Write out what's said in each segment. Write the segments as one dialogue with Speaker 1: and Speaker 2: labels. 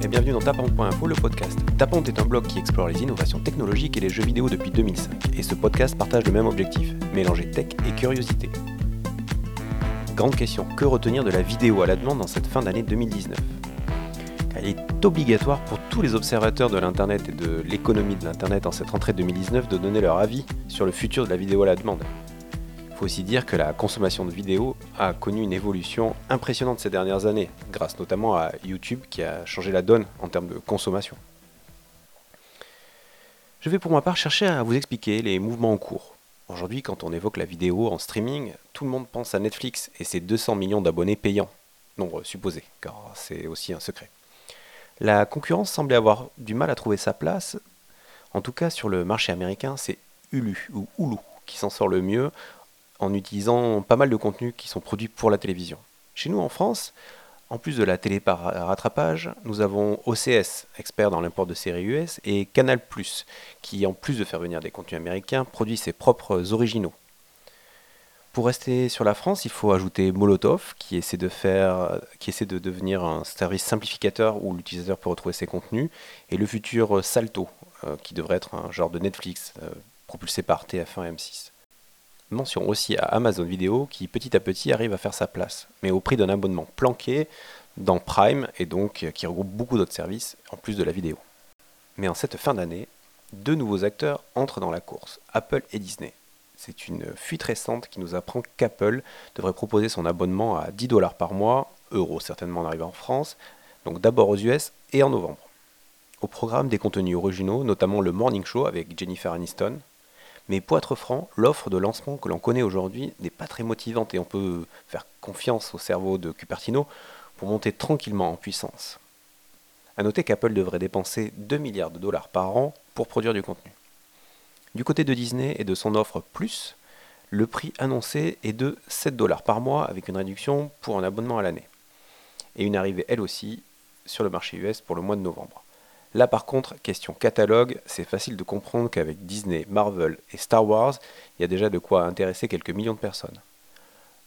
Speaker 1: et bienvenue dans Tapante.info, le podcast. Tapante est un blog qui explore les innovations technologiques et les jeux vidéo depuis 2005. Et ce podcast partage le même objectif, mélanger tech et curiosité. Grande question, que retenir de la vidéo à la demande dans cette fin d'année 2019 il est obligatoire pour tous les observateurs de l'Internet et de l'économie de l'Internet en cette rentrée 2019 de donner leur avis sur le futur de la vidéo à la demande aussi dire que la consommation de vidéos a connu une évolution impressionnante ces dernières années, grâce notamment à YouTube qui a changé la donne en termes de consommation. Je vais pour ma part chercher à vous expliquer les mouvements en cours. Aujourd'hui, quand on évoque la vidéo en streaming, tout le monde pense à Netflix et ses 200 millions d'abonnés payants. Nombre supposé, car c'est aussi un secret. La concurrence semblait avoir du mal à trouver sa place. En tout cas, sur le marché américain, c'est Hulu ou Hulu qui s'en sort le mieux en utilisant pas mal de contenus qui sont produits pour la télévision. Chez nous en France, en plus de la télé par rattrapage, nous avons OCS, expert dans l'import de séries US, et Canal+, qui en plus de faire venir des contenus américains, produit ses propres originaux. Pour rester sur la France, il faut ajouter Molotov, qui essaie de, devenir un service simplificateur où l'utilisateur peut retrouver ses contenus, et le futur Salto, euh, qui devrait être un genre de Netflix euh, propulsé par TF1 et M6. Mention aussi à Amazon Vidéo qui petit à petit arrive à faire sa place, mais au prix d'un abonnement planqué dans Prime et donc qui regroupe beaucoup d'autres services en plus de la vidéo. Mais en cette fin d'année, deux nouveaux acteurs entrent dans la course, Apple et Disney. C'est une fuite récente qui nous apprend qu'Apple devrait proposer son abonnement à 10 dollars par mois, euros certainement en arrivant en France, donc d'abord aux US et en novembre. Au programme des contenus originaux, notamment le Morning Show avec Jennifer Aniston, mais pour être franc, l'offre de lancement que l'on connaît aujourd'hui n'est pas très motivante et on peut faire confiance au cerveau de Cupertino pour monter tranquillement en puissance. A noter qu'Apple devrait dépenser 2 milliards de dollars par an pour produire du contenu. Du côté de Disney et de son offre Plus, le prix annoncé est de 7 dollars par mois avec une réduction pour un abonnement à l'année. Et une arrivée elle aussi sur le marché US pour le mois de novembre. Là par contre, question catalogue, c'est facile de comprendre qu'avec Disney, Marvel et Star Wars, il y a déjà de quoi intéresser quelques millions de personnes.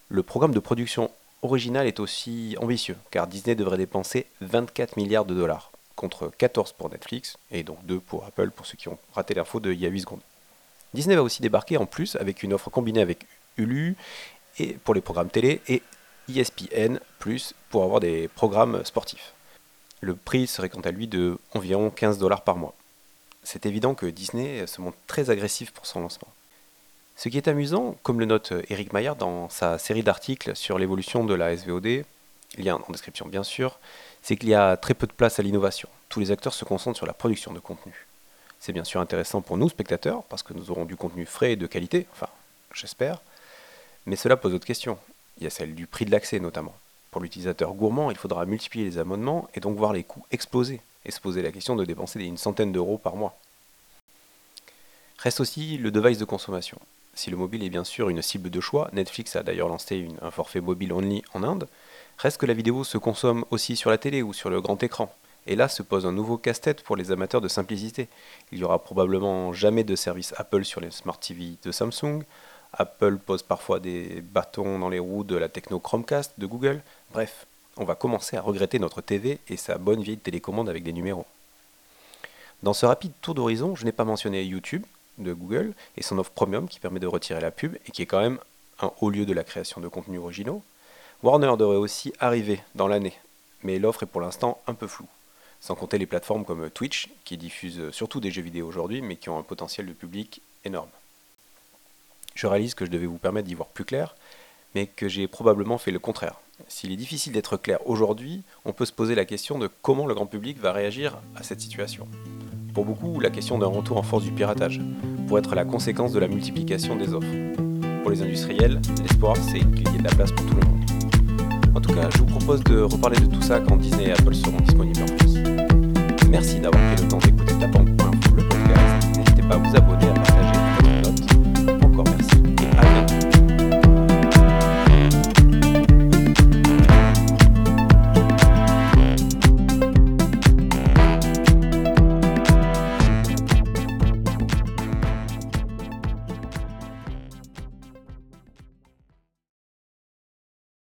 Speaker 1: Le programme de production original est aussi ambitieux, car Disney devrait dépenser 24 milliards de dollars, contre 14 pour Netflix, et donc 2 pour Apple pour ceux qui ont raté l'info de il y a 8 secondes. Disney va aussi débarquer en plus avec une offre combinée avec Hulu et pour les programmes télé et ESPN pour avoir des programmes sportifs. Le prix serait quant à lui de environ 15 dollars par mois. C'est évident que Disney se montre très agressif pour son lancement. Ce qui est amusant, comme le note Eric Maillard dans sa série d'articles sur l'évolution de la SVOD, lien en description bien sûr, c'est qu'il y a très peu de place à l'innovation. Tous les acteurs se concentrent sur la production de contenu. C'est bien sûr intéressant pour nous, spectateurs, parce que nous aurons du contenu frais et de qualité, enfin, j'espère, mais cela pose d'autres questions. Il y a celle du prix de l'accès notamment. Pour l'utilisateur gourmand, il faudra multiplier les abonnements et donc voir les coûts exploser et se poser la question de dépenser une centaine d'euros par mois. Reste aussi le device de consommation. Si le mobile est bien sûr une cible de choix, Netflix a d'ailleurs lancé un forfait mobile only en Inde, reste que la vidéo se consomme aussi sur la télé ou sur le grand écran. Et là se pose un nouveau casse-tête pour les amateurs de simplicité. Il y aura probablement jamais de service Apple sur les Smart TV de Samsung, Apple pose parfois des bâtons dans les roues de la techno Chromecast de Google. Bref, on va commencer à regretter notre TV et sa bonne vieille télécommande avec des numéros. Dans ce rapide tour d'horizon, je n'ai pas mentionné YouTube de Google et son offre premium qui permet de retirer la pub et qui est quand même un haut lieu de la création de contenus originaux. Warner devrait aussi arriver dans l'année, mais l'offre est pour l'instant un peu floue. Sans compter les plateformes comme Twitch, qui diffusent surtout des jeux vidéo aujourd'hui, mais qui ont un potentiel de public énorme je réalise que je devais vous permettre d'y voir plus clair, mais que j'ai probablement fait le contraire. S'il est difficile d'être clair aujourd'hui, on peut se poser la question de comment le grand public va réagir à cette situation. Pour beaucoup, la question d'un retour en force du piratage pourrait être la conséquence de la multiplication des offres. Pour les industriels, l'espoir c'est qu'il y ait de la place pour tout le monde. En tout cas, je vous propose de reparler de tout ça quand Disney et Apple seront disponibles en plus. Merci d'avoir pris le temps d'écouter Tapant.info le podcast. N'hésitez pas à vous abonner, à partager